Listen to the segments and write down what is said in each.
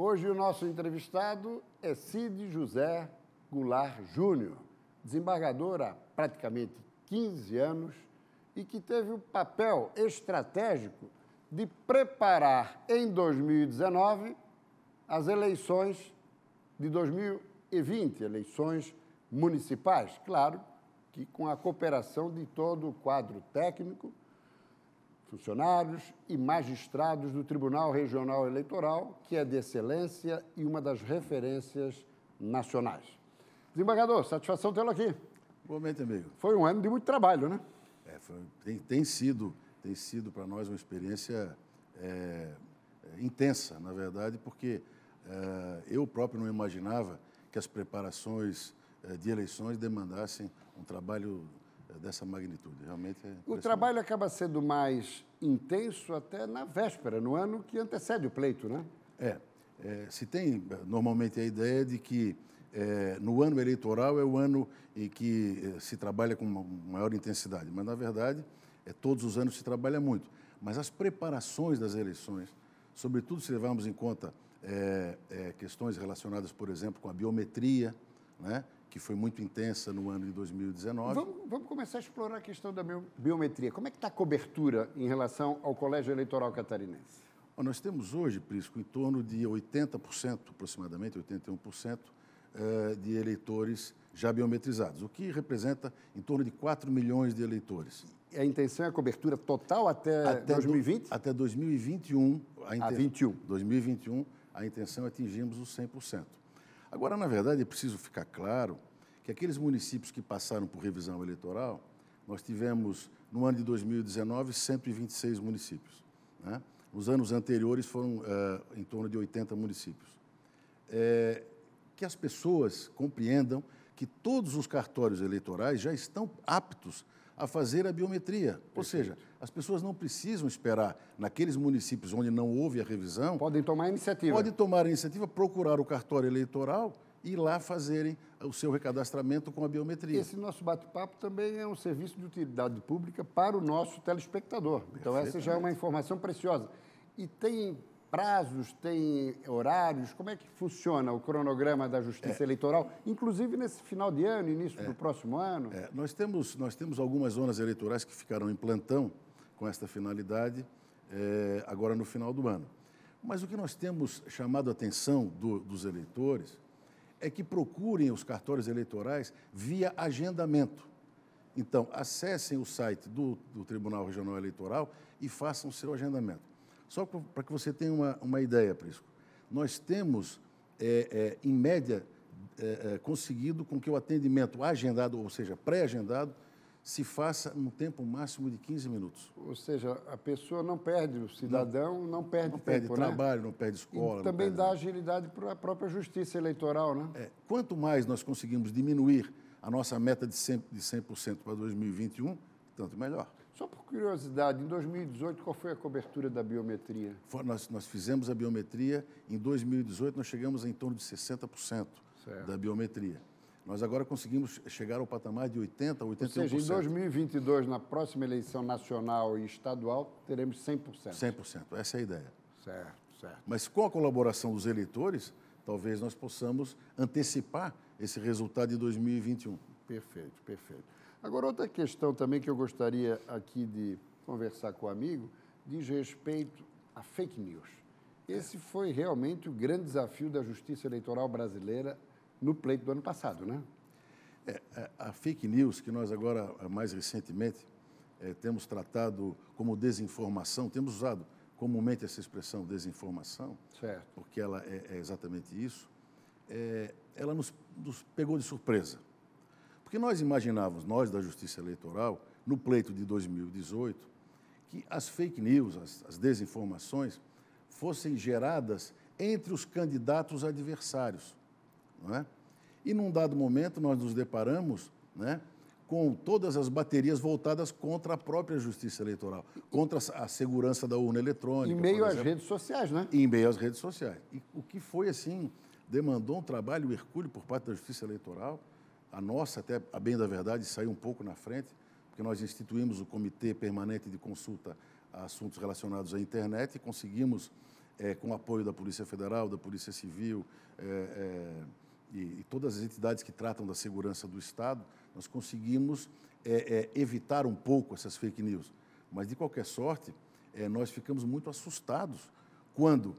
Hoje o nosso entrevistado é Cid José Goulart Júnior, desembargador há praticamente 15 anos e que teve o papel estratégico de preparar em 2019 as eleições de 2020, eleições municipais, claro que com a cooperação de todo o quadro técnico funcionários e magistrados do Tribunal Regional Eleitoral, que é de excelência e uma das referências nacionais. Desembargador, satisfação tê-lo aqui. Igualmente, amigo. Foi um ano de muito trabalho, né? É, foi, tem, tem, sido, tem sido para nós uma experiência é, é, intensa, na verdade, porque é, eu próprio não imaginava que as preparações é, de eleições demandassem um trabalho dessa magnitude. Realmente é O trabalho acaba sendo mais intenso até na véspera, no ano que antecede o pleito, né? É. é se tem normalmente a ideia de que é, no ano eleitoral é o ano em que é, se trabalha com maior intensidade, mas na verdade é, todos os anos se trabalha muito. Mas as preparações das eleições, sobretudo se levarmos em conta é, é, questões relacionadas, por exemplo, com a biometria, né? Que foi muito intensa no ano de 2019. Vamos, vamos começar a explorar a questão da biometria. Como é que está a cobertura em relação ao Colégio Eleitoral Catarinense? Bom, nós temos hoje, Prisco, em torno de 80%, aproximadamente 81%, eh, de eleitores já biometrizados, o que representa em torno de 4 milhões de eleitores. A intenção é a cobertura total até, até 2020? Do, até 2021. A inten... ah, 21. 2021, a intenção é atingirmos os 100%. Agora, na verdade, é preciso ficar claro que aqueles municípios que passaram por revisão eleitoral, nós tivemos, no ano de 2019, 126 municípios. Né? Nos anos anteriores foram é, em torno de 80 municípios. É, que as pessoas compreendam que todos os cartórios eleitorais já estão aptos a fazer a biometria. Perfeito. Ou seja, as pessoas não precisam esperar naqueles municípios onde não houve a revisão. Podem tomar a iniciativa. Podem tomar a iniciativa, procurar o cartório eleitoral e lá fazerem o seu recadastramento com a biometria. Esse nosso bate-papo também é um serviço de utilidade pública para o nosso telespectador. Então, essa já é uma informação preciosa. E tem prazos, tem horários? Como é que funciona o cronograma da Justiça é. Eleitoral, inclusive nesse final de ano, início é. do próximo ano? É. Nós, temos, nós temos algumas zonas eleitorais que ficarão em plantão com esta finalidade é, agora no final do ano. Mas o que nós temos chamado a atenção do, dos eleitores é que procurem os cartórios eleitorais via agendamento. Então, acessem o site do, do Tribunal Regional Eleitoral e façam o seu agendamento. Só para que você tenha uma, uma ideia, Prisco, nós temos, é, é, em média, é, é, conseguido com que o atendimento agendado, ou seja, pré-agendado, se faça num tempo máximo de 15 minutos. Ou seja, a pessoa não perde, o cidadão não, não perde não tempo, perde né? trabalho, não perde escola. E também dá agilidade para a própria justiça eleitoral, né? É, quanto mais nós conseguimos diminuir a nossa meta de 100%, de 100 para 2021, tanto melhor. Só por curiosidade, em 2018, qual foi a cobertura da biometria? Nós, nós fizemos a biometria, em 2018 nós chegamos em torno de 60% certo. da biometria. Nós agora conseguimos chegar ao patamar de 80%, 81%. Ou seja, em 2022, na próxima eleição nacional e estadual, teremos 100%. 100%, essa é a ideia. Certo, certo. Mas com a colaboração dos eleitores, talvez nós possamos antecipar esse resultado de 2021. Perfeito, perfeito. Agora, outra questão também que eu gostaria aqui de conversar com o amigo diz respeito a fake news. Esse foi realmente o grande desafio da justiça eleitoral brasileira no pleito do ano passado, né? É, é a fake news, que nós agora, mais recentemente, é, temos tratado como desinformação, temos usado comumente essa expressão desinformação, certo. porque ela é, é exatamente isso, é, ela nos, nos pegou de surpresa. Porque nós imaginávamos, nós da Justiça Eleitoral, no pleito de 2018, que as fake news, as, as desinformações, fossem geradas entre os candidatos adversários. Não é? E num dado momento nós nos deparamos né, com todas as baterias voltadas contra a própria justiça eleitoral, contra a segurança da urna eletrônica. Em meio às redes sociais, né? Em meio às redes sociais. E o que foi, assim, demandou um trabalho hercúleo por parte da justiça eleitoral, a nossa, até a bem da verdade, saiu um pouco na frente, porque nós instituímos o Comitê Permanente de Consulta a Assuntos Relacionados à Internet e conseguimos é, com apoio da Polícia Federal, da Polícia Civil é, é, e, e, todas as entidades que tratam da segurança do Estado, nós conseguimos evitar um pouco essas fake news. Mas, de qualquer sorte, nós ficamos muito assustados quando,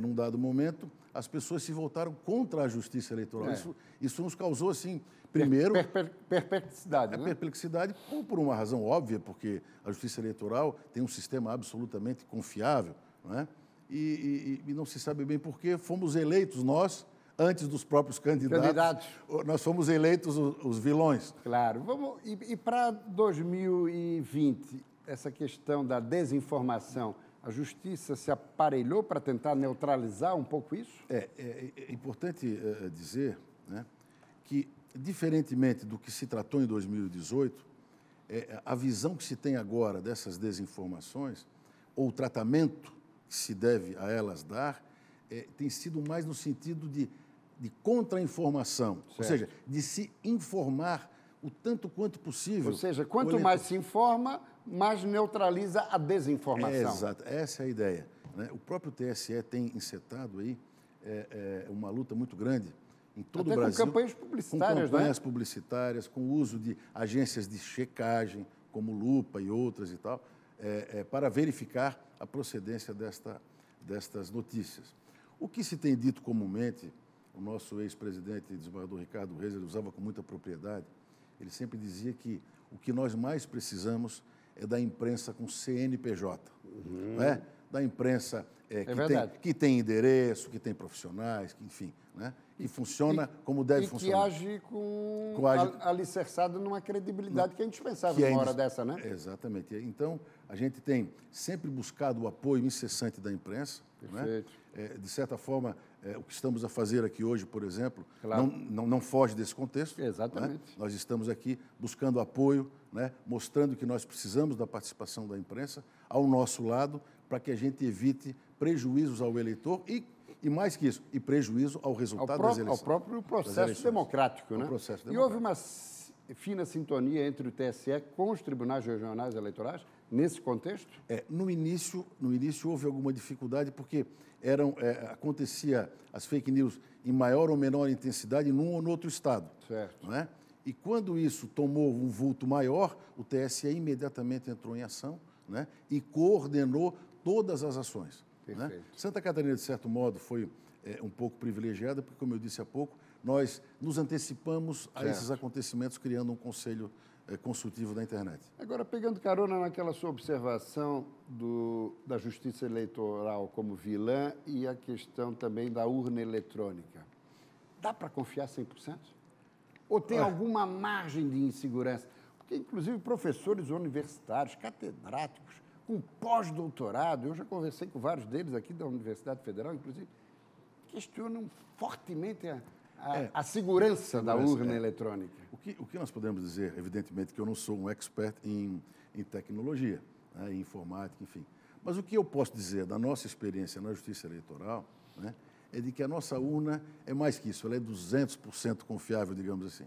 num dado momento, as pessoas se voltaram contra a justiça eleitoral. Isso, isso nos causou, assim, primeiro... Per, per, perplexidade, né? Perplexidade, por uma razão óbvia, porque a justiça eleitoral tem um sistema absolutamente confiável, não é? e, e, e não se sabe bem por que fomos eleitos nós antes dos próprios candidatos. candidatos. Nós fomos eleitos os, os vilões. Claro. Vamos, e, e para 2020, essa questão da desinformação, a justiça se aparelhou para tentar neutralizar um pouco isso? É, é, é importante é, dizer né, que, diferentemente do que se tratou em 2018, é, a visão que se tem agora dessas desinformações, ou o tratamento que se deve a elas dar é, tem sido mais no sentido de, de contra-informação, ou seja, de se informar o tanto quanto possível. Ou seja, quanto mais se informa, mais neutraliza a desinformação. É, exato, essa é a ideia. Né? O próprio TSE tem encetado aí é, é, uma luta muito grande em todo Até o Brasil. Com campanhas publicitárias, Com campanhas né? publicitárias, com o uso de agências de checagem, como Lupa e outras e tal, é, é, para verificar a procedência desta, destas notícias. O que se tem dito comumente, o nosso ex-presidente, desembargador Ricardo Reis, ele usava com muita propriedade, ele sempre dizia que o que nós mais precisamos é da imprensa com CNPJ, uhum. não é? da imprensa é, é que, tem, que, tem, endereço, que tem profissionais, que, enfim, né? e funciona e, como deve e funcionar. E que age com, com age... alicerçado numa credibilidade que a gente pensava que é numa hora dessa, né? Exatamente. Então, a gente tem sempre buscado o apoio incessante da imprensa. Né? É, de certa forma, é, o que estamos a fazer aqui hoje, por exemplo, claro. não, não, não, foge desse contexto. Né? Exatamente. Né? Nós estamos aqui buscando apoio, né? mostrando que nós precisamos da participação da imprensa ao nosso lado para que a gente evite prejuízos ao eleitor e, e mais que isso, e prejuízo ao resultado ao das eleições. Ao próprio processo democrático, né? Processo democrático. E houve uma fina sintonia entre o TSE com os tribunais regionais eleitorais nesse contexto? É, no início, no início houve alguma dificuldade porque eram é, acontecia as fake news em maior ou menor intensidade num ou no outro estado, certo? Não é? E quando isso tomou um vulto maior, o TSE imediatamente entrou em ação, né? E coordenou todas as ações. Né? Santa Catarina, de certo modo, foi é, um pouco privilegiada, porque, como eu disse há pouco, nós nos antecipamos a certo. esses acontecimentos criando um conselho é, consultivo da internet. Agora, pegando carona naquela sua observação do, da justiça eleitoral como vilã e a questão também da urna eletrônica, dá para confiar 100%? Ou tem alguma margem de insegurança? Porque, inclusive, professores universitários, catedráticos, com pós-doutorado, eu já conversei com vários deles aqui da Universidade Federal, inclusive, questionam fortemente a, a, é, a segurança da urna é. eletrônica. O que, o que nós podemos dizer, evidentemente, que eu não sou um expert em, em tecnologia, né, em informática, enfim. Mas o que eu posso dizer da nossa experiência na justiça eleitoral né, é de que a nossa urna é mais que isso, ela é 200% confiável, digamos assim.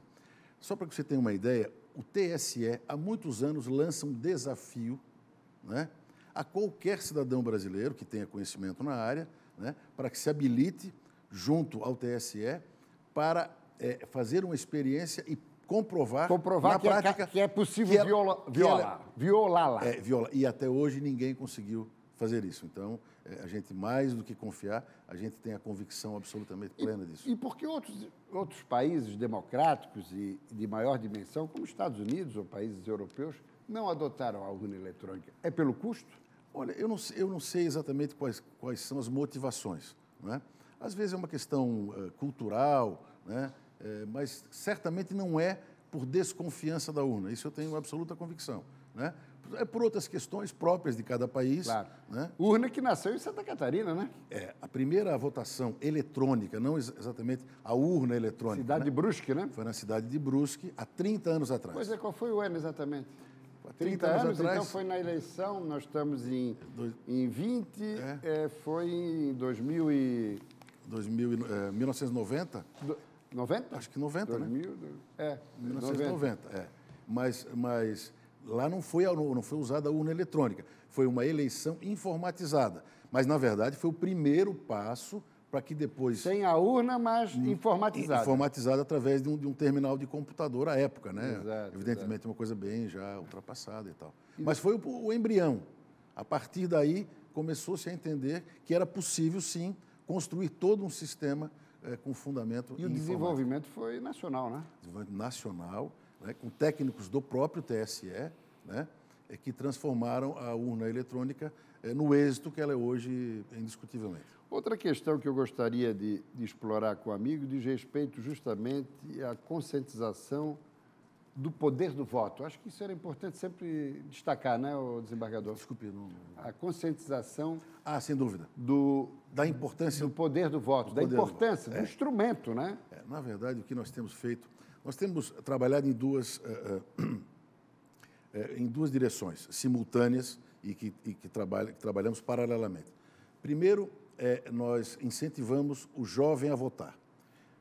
Só para que você tenha uma ideia, o TSE, há muitos anos, lança um desafio né, a qualquer cidadão brasileiro que tenha conhecimento na área, né, para que se habilite junto ao TSE para é, fazer uma experiência e comprovar, comprovar na que, é prática é, que é possível é viola, violar, violá-la. É, viola. E até hoje ninguém conseguiu fazer isso. Então, é, a gente, mais do que confiar, a gente tem a convicção absolutamente plena e, disso. E por que outros, outros países democráticos e de maior dimensão, como Estados Unidos ou países europeus, não adotaram a urna eletrônica? É pelo custo? Olha, eu não, eu não sei exatamente quais, quais são as motivações. Não é? Às vezes é uma questão uh, cultural, né? É, mas certamente não é por desconfiança da urna. Isso eu tenho absoluta convicção. Né? É por outras questões próprias de cada país. Claro. Né? Urna que nasceu em Santa Catarina, né? É, a primeira votação eletrônica, não exatamente a urna eletrônica. Cidade né? de Brusque, né? Foi na cidade de Brusque, há 30 anos atrás. Pois é, qual foi o ano exatamente? 30, 30 anos, anos atrás, então foi na eleição, nós estamos em, dois, em 20, é. É, foi em 2000 e... 2000, é, 1990? Do, 90? Acho que 90, 2000, né? É, 1990, 90. é. Mas, mas lá não foi, não foi usada a urna eletrônica, foi uma eleição informatizada. Mas, na verdade, foi o primeiro passo para que depois. Sem a urna, mas informatizada. Informatizada através de um, de um terminal de computador à época, né? Exato, Evidentemente, uma coisa bem já ultrapassada e tal. Mas foi o, o embrião. A partir daí, começou-se a entender que era possível, sim, construir todo um sistema eh, com fundamento E o desenvolvimento foi nacional, né? desenvolvimento nacional, né, com técnicos do próprio TSE, né, é que transformaram a urna eletrônica eh, no êxito que ela é hoje, indiscutivelmente. Outra questão que eu gostaria de, de explorar com o amigo diz respeito justamente à conscientização do poder do voto. Acho que isso era importante sempre destacar, né, o desembargador? Desculpe, não... A conscientização Ah, sem dúvida. do, Da importância do poder do voto, da do importância do, voto. É. instrumento, né? É, na verdade, o que nós temos feito, nós temos trabalhado em duas, eh, eh, eh, em duas direções simultâneas e que, e que, trabalha, que trabalhamos paralelamente. Primeiro, eh, nós incentivamos o jovem a votar.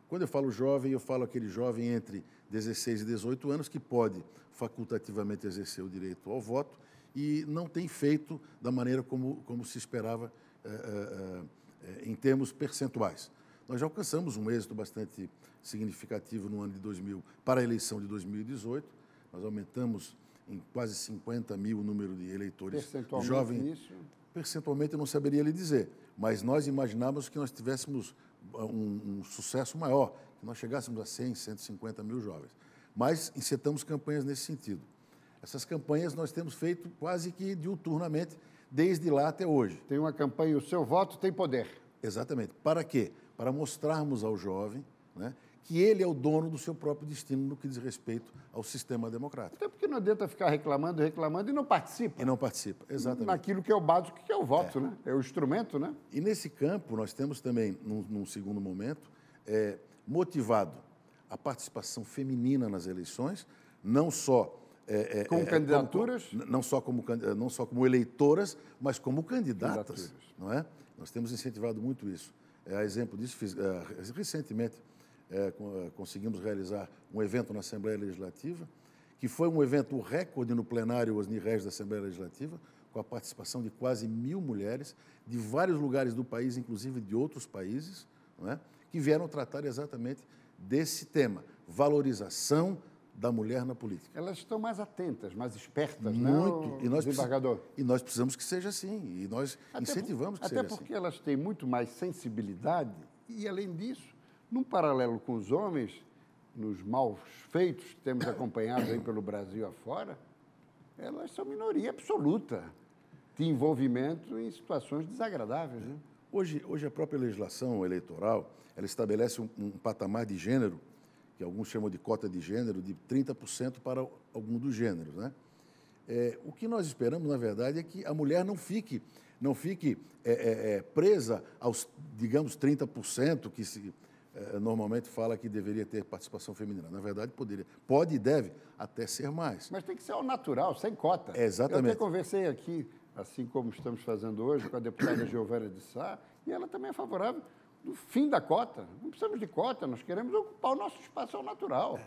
Quando eu falo jovem, eu falo aquele jovem entre 16 e 18 anos que pode facultativamente exercer o direito ao voto e não tem feito da maneira como, como se esperava eh, eh, em termos percentuais. Nós já alcançamos um êxito bastante significativo no ano de 2000 para a eleição de 2018. Nós aumentamos em quase 50 mil o número de eleitores Percentualmente, jovens. isso. Percentualmente eu não saberia lhe dizer, mas nós imaginávamos que nós tivéssemos uh, um, um sucesso maior, que nós chegássemos a 100, 150 mil jovens. Mas incitamos campanhas nesse sentido. Essas campanhas nós temos feito quase que diuturnamente, desde lá até hoje. Tem uma campanha, o seu voto tem poder. Exatamente. Para quê? Para mostrarmos ao jovem né, que ele é o dono do seu próprio destino no que diz respeito ao sistema democrático. Até porque não adianta ficar reclamando, reclamando e não participa. E não participa. Exatamente. Naquilo que é o básico, que é o voto, né? É o instrumento, né? E nesse campo, nós temos também, num, num segundo momento, é, motivado a participação feminina nas eleições, não só. é, é, Com é, candidaturas? como- não, só como, não só como eleitoras, mas como candidatas. Não é? Nós temos incentivado muito isso. É, a exemplo disso, fiz, é, recentemente é, co- conseguimos realizar um evento na Assembleia Legislativa, que foi um evento recorde no plenário Osni Regis da Assembleia Legislativa, com a participação de quase mil mulheres de vários lugares do país, inclusive de outros países, é? que vieram tratar exatamente desse tema, valorização da mulher na política. Elas estão mais atentas, mais espertas, Muito. né, E nós, desembargador? e nós precisamos que seja assim. E nós Até incentivamos por- que Até seja porque assim. elas têm muito mais sensibilidade e, além disso, num paralelo com os homens, nos maus feitos que temos acompanhado aí pelo Brasil afora, elas são minoria absoluta de envolvimento em situações desagradáveis, né? Hoje, hoje a própria legislação eleitoral ela estabelece um, um patamar de gênero, que alguns chamam de cota de gênero, de 30% para algum dos gêneros. Né? É, o que nós esperamos, na verdade, é que a mulher não fique, não fique é, é, é, presa aos, digamos, 30% que se é, normalmente fala que deveria ter participação feminina. Na verdade, poderia, pode e deve até ser mais. Mas tem que ser ao natural, sem cota. Exatamente. Eu até conversei aqui, assim como estamos fazendo hoje, com a deputada Giovana de Sá, e ela também é favorável do fim da cota. Não precisamos de cota, nós queremos ocupar o nosso espaço ao natural.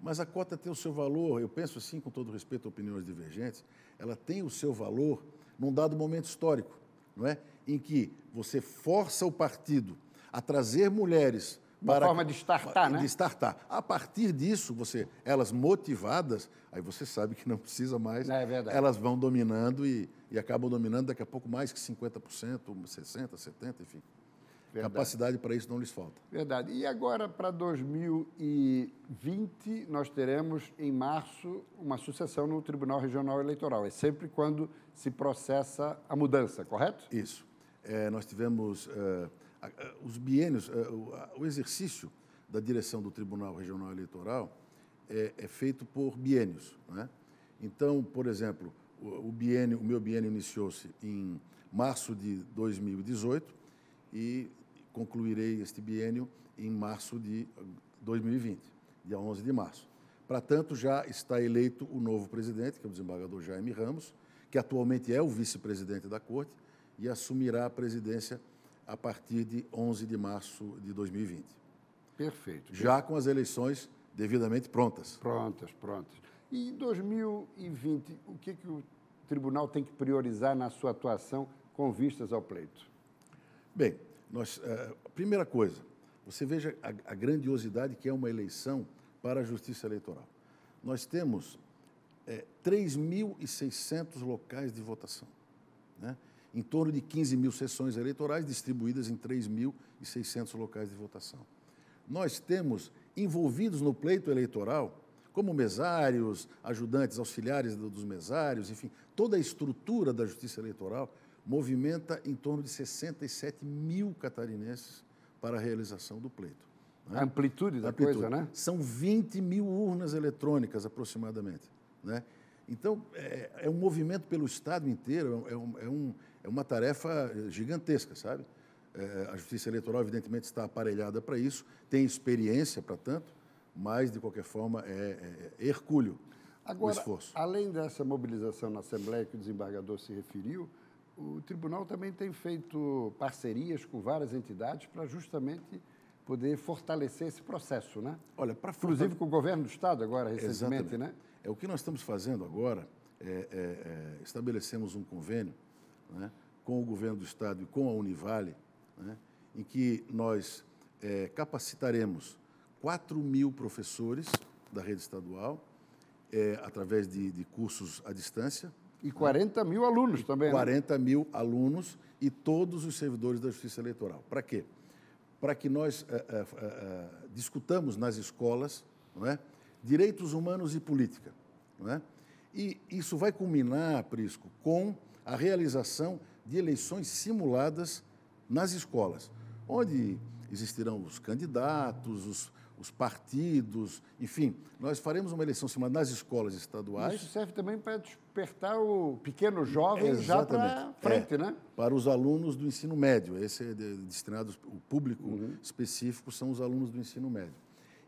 Mas a cota tem o seu valor, eu penso assim, com todo respeito a opiniões divergentes, ela tem o seu valor num dado momento histórico, não é? Em que você força o partido a trazer mulheres Uma para forma de startar, né? De startar. A partir disso, você, elas motivadas, aí você sabe que não precisa mais. É verdade. Elas vão dominando e, e acabam dominando daqui a pouco mais que 50%, 60%, 70%, enfim. Verdade. Capacidade para isso não lhes falta. Verdade. E agora, para 2020, nós teremos, em março, uma sucessão no Tribunal Regional Eleitoral. É sempre quando se processa a mudança, correto? Isso. É, nós tivemos a- os biênios, eh, o, exercício da direção do Tribunal Regional Eleitoral é, é feito por biênios. Né? Então, por exemplo, o, o biênio, o meu biênio iniciou-se em março de 2018 e concluirei este biênio em março de 2020, dia 11 de março. Para tanto, já está eleito o novo presidente, que é o desembargador Jaime Ramos, que atualmente é o vice-presidente da Corte e assumirá a presidência a partir de 11 de março de 2020, Perfeito. já com as eleições devidamente prontas. Prontas, prontas. E em 2020, o que, que o tribunal tem que priorizar na sua atuação com vistas ao pleito? Bem, nós, é, primeira coisa, você veja a, a grandiosidade que é uma eleição para a Justiça Eleitoral. Nós temos é, 3.600 locais de votação, né? em torno de 15 mil sessões eleitorais distribuídas em 3.600 locais de votação. Nós temos envolvidos no pleito eleitoral, como mesários, ajudantes auxiliares dos mesários, enfim, toda a estrutura da justiça eleitoral movimenta em torno de 67 mil catarinenses para a realização do pleito. Né? A amplitude da amplitude. coisa, né? São 20 mil urnas eletrônicas aproximadamente. Né? Então, é, é um movimento pelo Estado inteiro, é, um, é, um, é uma tarefa gigantesca, sabe? É, a Justiça Eleitoral, evidentemente, está aparelhada para isso, tem experiência para tanto, mas, de qualquer forma, é, é, é hercúleo Agora, o esforço. além dessa mobilização na Assembleia que o desembargador se referiu, o tribunal também tem feito parcerias com várias entidades para justamente poder fortalecer esse processo, né? Olha, para inclusive com o governo do estado agora recentemente, Exatamente. né? É o que nós estamos fazendo agora. É, é, é, estabelecemos um convênio né, com o governo do estado e com a Univale, né, em que nós é, capacitaremos 4 mil professores da rede estadual é, através de, de cursos à distância e 40 mil alunos também. 40 né? mil alunos e todos os servidores da Justiça Eleitoral. Para quê? Para que nós é, é, é, discutamos nas escolas é? direitos humanos e política. É? E isso vai culminar, Prisco, com a realização de eleições simuladas nas escolas, onde existirão os candidatos, os, os partidos, enfim, nós faremos uma eleição simulada nas escolas estaduais. Isso serve também para despertar o pequeno jovem já para frente, é, né? Para os alunos do ensino médio. Esse é destinado, o público uhum. específico são os alunos do ensino médio.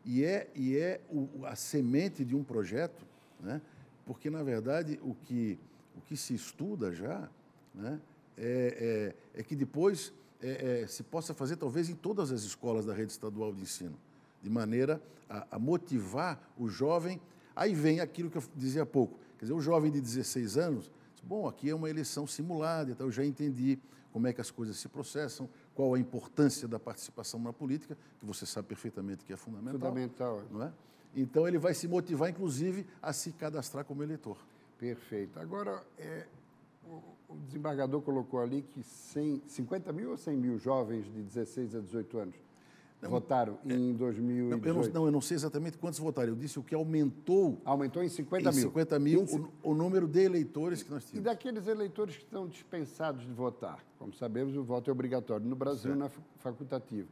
E é, e é o, a semente de um projeto, né? porque, na verdade, o que, o que se estuda já né? é, é, é que depois é, é, se possa fazer, talvez, em todas as escolas da rede estadual de ensino de maneira a, a motivar o jovem. Aí vem aquilo que eu dizia há pouco. Quer dizer, o jovem de 16 anos, bom, aqui é uma eleição simulada, então eu já entendi como é que as coisas se processam, qual a importância da participação na política, que você sabe perfeitamente que é fundamental. Fundamental. Não é? Então ele vai se motivar, inclusive, a se cadastrar como eleitor. Perfeito. Agora, é, o, o, desembargador colocou ali que 100, 50 mil ou 100 mil jovens de 16 a 18 anos votaram é, em 2018? Não eu não, não, eu não sei exatamente quantos votaram. Eu disse o que aumentou. Aumentou em 50 mil. Em 50 mil o, o, número de eleitores que nós tínhamos. E daqueles eleitores que estão dispensados de votar? Como sabemos, o voto é obrigatório no Brasil, certo. na facultativo.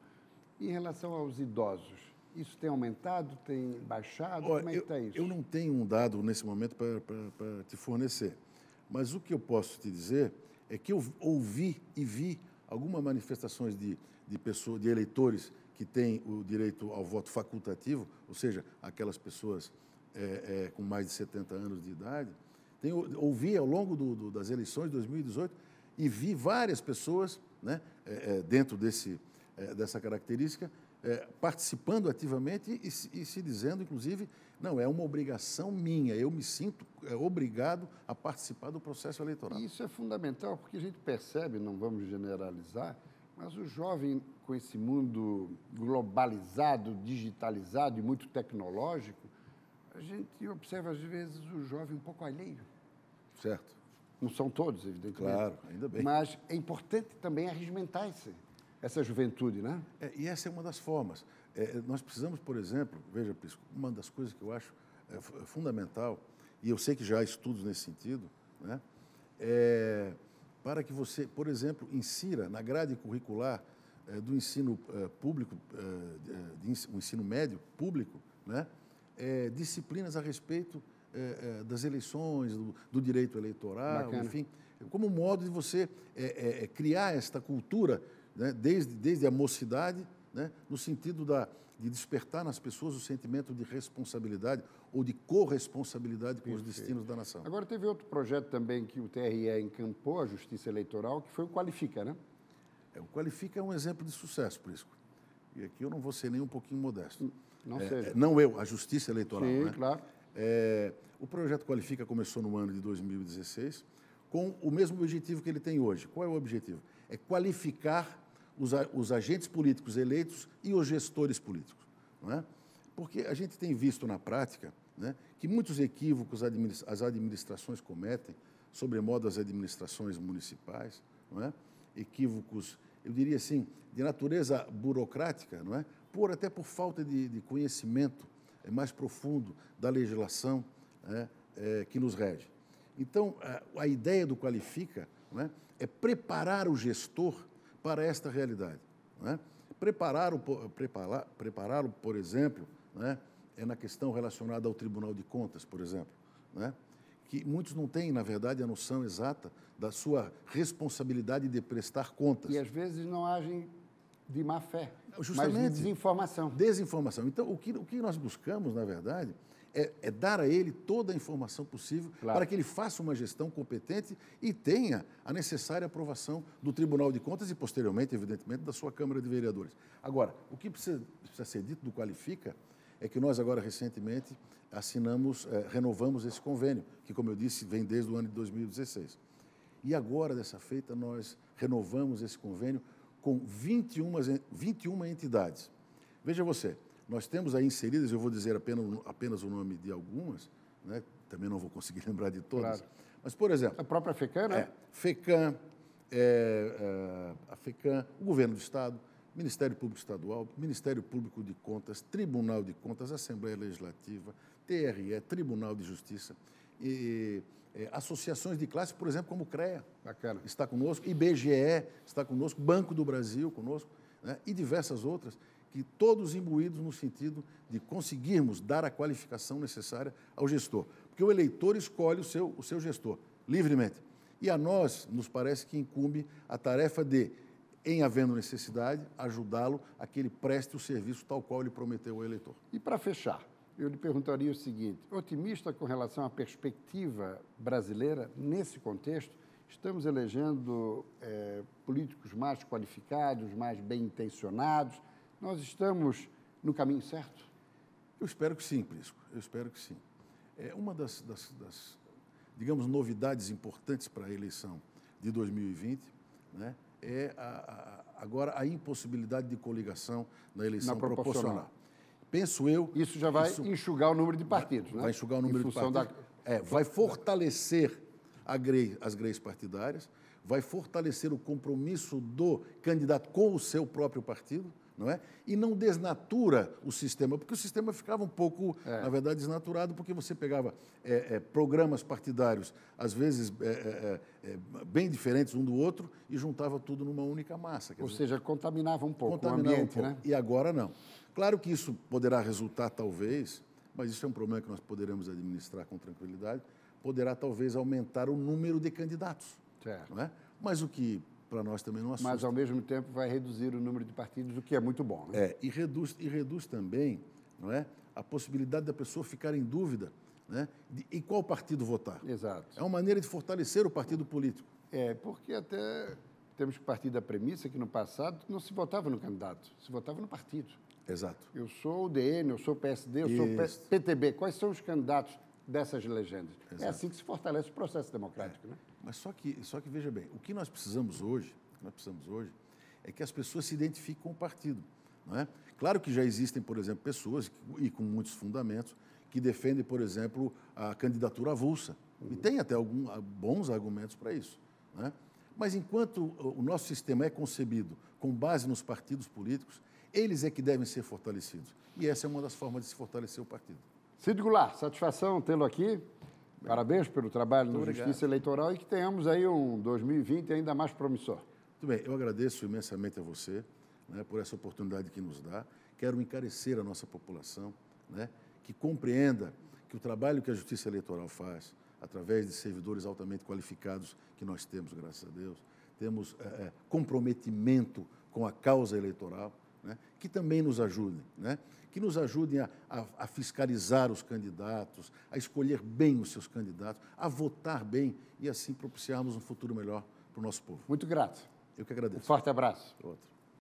Em relação aos idosos, isso tem aumentado, tem baixado? Olha, Como é que está isso? Eu não tenho um dado nesse momento para te fornecer. Mas o que eu posso te dizer é que eu ouvi e vi algumas manifestações de, de, pessoas, de eleitores que têm o direito ao voto facultativo, ou seja, aquelas pessoas é, é, com mais de 70 anos de idade, tenho, ouvi ao longo do, do, das eleições de 2018 e vi várias pessoas né, é, é dentro desse, é, dessa característica é, participando ativamente e, e, se dizendo, inclusive, não, é uma obrigação minha, eu me sinto obrigado a participar do processo eleitoral. Isso é fundamental, porque a gente percebe, não vamos generalizar, mas o jovem, com esse mundo globalizado, digitalizado e muito tecnológico, a gente observa, às vezes, o jovem um pouco alheio. Certo. Não são todos, evidentemente. Claro, ainda bem. Mas é importante também arregimentar esse, essa juventude, né? É, e essa é uma das formas. É, nós precisamos, por exemplo, veja, Pisco, uma das coisas que eu acho é, é fundamental, e eu sei que já há estudos nesse sentido, né, é para que você, por exemplo, insira na grade curricular eh, do ensino eh, público, eh, de, o ensino médio público, né, disciplinas a respeito das eleições, do, do direito eleitoral, Bacana. enfim, como modo de você criar esta cultura né, desde, desde a mocidade, né, no sentido da, de despertar nas pessoas o sentimento de responsabilidade ou de corresponsabilidade com Perfeito. os destinos da nação. Agora, teve outro projeto também que o TRE encampou, a Justiça Eleitoral, que foi o Qualifica, né? É, o Qualifica é um exemplo de sucesso, Prisco. E aqui eu não vou ser nem um pouquinho modesto. Não é, seja. É, não eu, a Justiça Eleitoral. Sim, né? claro. É, o projeto Qualifica começou no ano de 2016 com o mesmo objetivo que ele tem hoje. Qual é o objetivo? É qualificar os, os agentes políticos eleitos e os gestores políticos. Não é? Porque a gente tem visto na prática né, que muitos equívocos as administrações cometem, sobremodo as administrações municipais, não é? equívocos, eu diria assim, de natureza burocrática, não é? por até por falta de, de conhecimento é, mais profundo da legislação é, é, que nos rege. Então, a, a ideia do Qualifica é? é, preparar o gestor para esta realidade. É? Preparar, o, preparar, por exemplo, é? é na questão relacionada ao Tribunal de Contas, por exemplo, é? que muitos não têm, na verdade, a noção exata da sua responsabilidade de prestar contas. E às vezes não agem de má fé, Justamente, mas de desinformação. Desinformação. Então, o que, o que nós buscamos, na verdade, é, é, dar a ele toda a informação possível claro. para que ele faça uma gestão competente e tenha a necessária aprovação do Tribunal de Contas e, posteriormente, evidentemente, da sua Câmara de Vereadores. Agora, o que precisa, precisa ser dito do Qualifica é que nós agora, recentemente, assinamos, eh, renovamos esse convênio, que, como eu disse, vem desde o ano de 2016. E agora, dessa feita, nós renovamos esse convênio com 21, 21 entidades. Veja você, nós temos aí inseridas, eu vou dizer apenas, apenas o nome de algumas, né? também não vou conseguir lembrar de todas, claro. mas, por exemplo... A própria FECAM, né? É, FECAM, é, é, a FECAM, o Governo do Estado, Ministério Público Estadual, Ministério Público de Contas, Tribunal de Contas, Assembleia Legislativa, TRE, Tribunal de Justiça, e, é, associações de classe, por exemplo, como o CREA, Bacana. está conosco, IBGE está conosco, Banco do Brasil conosco, né, e diversas outras, que todos imbuídos no sentido de conseguirmos dar a qualificação necessária ao gestor. Porque o eleitor escolhe o seu, o seu gestor, livremente. E a nós, nos parece que incumbe a tarefa de, em havendo necessidade, ajudá-lo a que ele preste o serviço tal qual ele prometeu ao eleitor. E para fechar, eu lhe perguntaria o seguinte: otimista com relação à perspectiva brasileira nesse contexto? Estamos elegendo é, políticos mais qualificados, mais bem intencionados. Nós estamos no caminho certo? Eu espero que sim, Prisco. Eu espero que sim. É uma das, das, das digamos, novidades importantes para a eleição de 2020, né, é a, a, agora a impossibilidade de coligação na eleição na proporcional. proporcional. Penso eu. Isso já vai isso enxugar o número de partidos, vai, né? Vai enxugar o número de partidos. Da... É, vai fortalecer grei, as greis partidárias, vai fortalecer o compromisso do candidato com o seu próprio partido, não é? E não desnatura o sistema, porque o sistema ficava um pouco, é. na verdade, desnaturado, porque você pegava é, é, programas partidários, às vezes é, é, é, bem diferentes um do outro, e juntava tudo numa única massa. Ou dizer, seja, contaminava um pouco contaminava o ambiente, um pouco. né? E agora não. Claro que isso poderá resultar, talvez, mas isso é um problema que nós poderemos administrar com tranquilidade, poderá talvez aumentar o número de candidatos. Certo. Não é? Mas o que para nós também não assusta. Mas, ao mesmo tempo, vai reduzir o número de partidos, o que é muito bom. Né? É, e reduz, e reduz também não é, a possibilidade da pessoa ficar em dúvida né, de em qual partido votar. Exato. É uma maneira de fortalecer o partido político. É, porque até temos que partir da premissa que no passado não se votava no candidato, se votava no partido. Exato. Eu sou o DN, eu sou o PSD, eu Isso. sou o PTB. Quais são os candidatos dessas legendas? É Exato. É assim que se fortalece o processo democrático, é. né? Mas só que, só que veja bem, o que nós precisamos hoje, nós precisamos hoje, é que as pessoas se identifiquem com o partido. Não é? Claro que já existem, por exemplo, pessoas, e com muitos fundamentos, que defendem, por exemplo, a candidatura avulsa. Uhum. E tem até alguns bons argumentos para isso. Né? Mas enquanto o nosso sistema é concebido com base nos partidos políticos, eles é que devem ser fortalecidos. E essa é uma das formas de se fortalecer o partido. Cid Goulart, satisfação tê-lo aqui. Parabéns pelo trabalho na Justiça Eleitoral e que tenhamos aí um 2020 ainda mais promissor. Muito bem, eu agradeço imensamente a você né, por essa oportunidade que nos dá. Quero encarecer a nossa população, né, que compreenda que o trabalho que a Justiça Eleitoral faz, através de servidores altamente qualificados que nós temos, graças a Deus, temos é, comprometimento com a causa eleitoral, né, que também nos ajudem, né, que nos ajudem a, a, a, fiscalizar os candidatos, a escolher bem os seus candidatos, a votar bem e assim propiciarmos um futuro melhor para o nosso povo. Muito grato. Eu que agradeço. Um forte abraço. Outro.